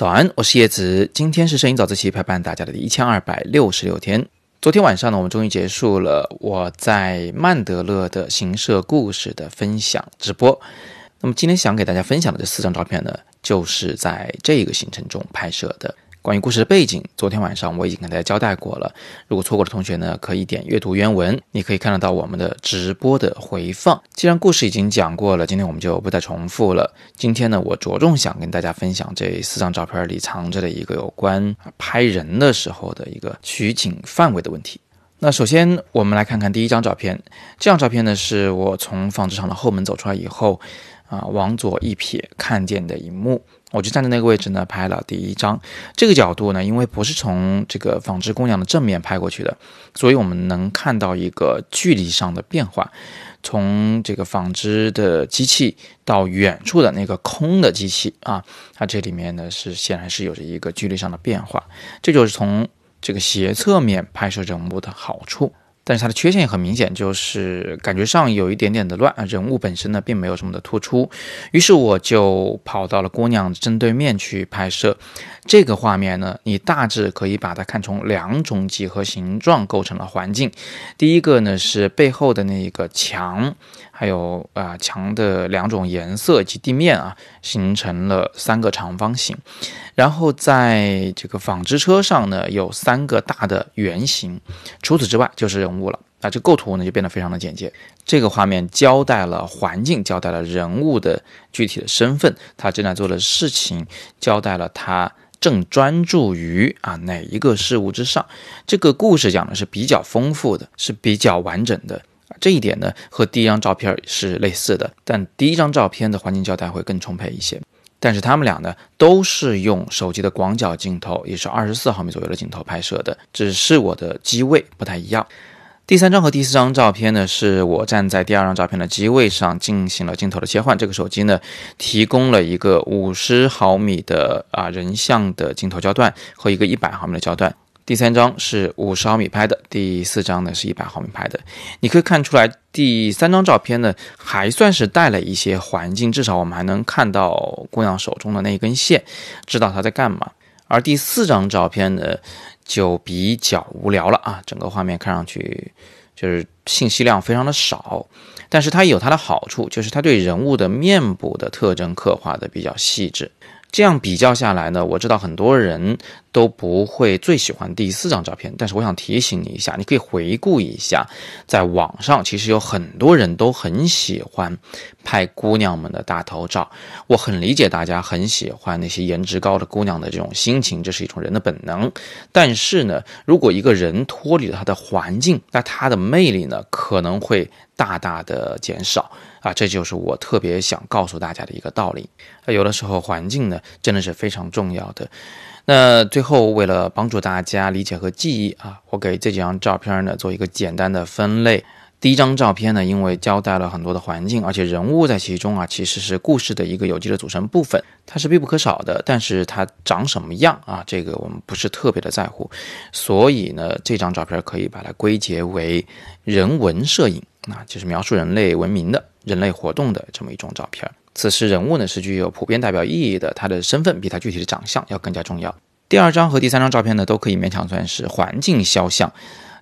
早安，我是叶子。今天是摄影早自习陪伴大家的第一千二百六十六天。昨天晚上呢，我们终于结束了我在曼德勒的行摄故事的分享直播。那么今天想给大家分享的这四张照片呢，就是在这个行程中拍摄的。关于故事的背景，昨天晚上我已经跟大家交代过了。如果错过的同学呢，可以点阅读原文，你可以看得到我们的直播的回放。既然故事已经讲过了，今天我们就不再重复了。今天呢，我着重想跟大家分享这四张照片里藏着的一个有关拍人的时候的一个取景范围的问题。那首先我们来看看第一张照片，这张照片呢是我从纺织厂的后门走出来以后，啊，往左一瞥看见的一幕。我就站在那个位置呢，拍了第一张。这个角度呢，因为不是从这个纺织姑娘的正面拍过去的，所以我们能看到一个距离上的变化。从这个纺织的机器到远处的那个空的机器啊，它这里面呢是显然是有着一个距离上的变化。这就是从这个斜侧面拍摄人物的好处。但是它的缺陷也很明显，就是感觉上有一点点的乱啊，人物本身呢并没有什么的突出。于是我就跑到了姑娘正对面去拍摄这个画面呢。你大致可以把它看成两种几何形状构成了环境。第一个呢是背后的那个墙，还有啊墙的两种颜色及地面啊，形成了三个长方形。然后在这个纺织车上呢，有三个大的圆形，除此之外就是人物物了。那这构图呢就变得非常的简洁。这个画面交代了环境，交代了人物的具体的身份，他正在做的事情，交代了他正专注于啊哪一个事物之上。这个故事讲的是比较丰富的，是比较完整的。这一点呢和第一张照片是类似的，但第一张照片的环境交代会更充沛一些。但是他们俩呢，都是用手机的广角镜头，也是二十四毫米左右的镜头拍摄的，只是我的机位不太一样。第三张和第四张照片呢，是我站在第二张照片的机位上进行了镜头的切换。这个手机呢，提供了一个五十毫米的啊人像的镜头焦段和一个一百毫米的焦段。第三张是五十毫米拍的，第四张呢是一百毫米拍的。你可以看出来，第三张照片呢还算是带了一些环境，至少我们还能看到姑娘手中的那一根线，知道她在干嘛。而第四张照片呢就比较无聊了啊，整个画面看上去就是信息量非常的少，但是它有它的好处，就是它对人物的面部的特征刻画的比较细致。这样比较下来呢，我知道很多人都不会最喜欢第四张照片，但是我想提醒你一下，你可以回顾一下，在网上其实有很多人都很喜欢拍姑娘们的大头照。我很理解大家很喜欢那些颜值高的姑娘的这种心情，这是一种人的本能。但是呢，如果一个人脱离了他的环境，那他的魅力呢可能会大大的减少。啊，这就是我特别想告诉大家的一个道理。有的时候环境呢真的是非常重要的。那最后，为了帮助大家理解和记忆啊，我给这几张照片呢做一个简单的分类。第一张照片呢，因为交代了很多的环境，而且人物在其中啊，其实是故事的一个有机的组成部分，它是必不可少的。但是它长什么样啊，这个我们不是特别的在乎。所以呢，这张照片可以把它归结为人文摄影，那就是描述人类文明的。人类活动的这么一种照片，此时人物呢是具有普遍代表意义的，他的身份比他具体的长相要更加重要。第二张和第三张照片呢，都可以勉强算是环境肖像，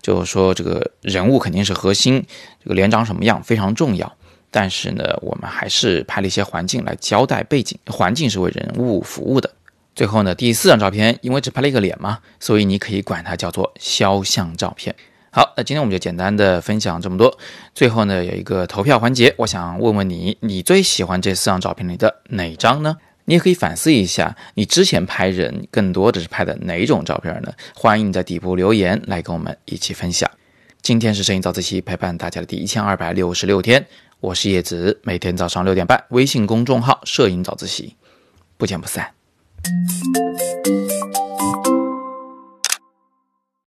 就是说这个人物肯定是核心，这个脸长什么样非常重要。但是呢，我们还是拍了一些环境来交代背景，环境是为人物服务的。最后呢，第四张照片因为只拍了一个脸嘛，所以你可以管它叫做肖像照片。好，那今天我们就简单的分享这么多。最后呢，有一个投票环节，我想问问你，你最喜欢这四张照片里的哪张呢？你也可以反思一下，你之前拍人更多的是拍的哪种照片呢？欢迎你在底部留言来跟我们一起分享。今天是摄影早自习陪伴大家的第一千二百六十六天，我是叶子，每天早上六点半，微信公众号“摄影早自习”，不见不散。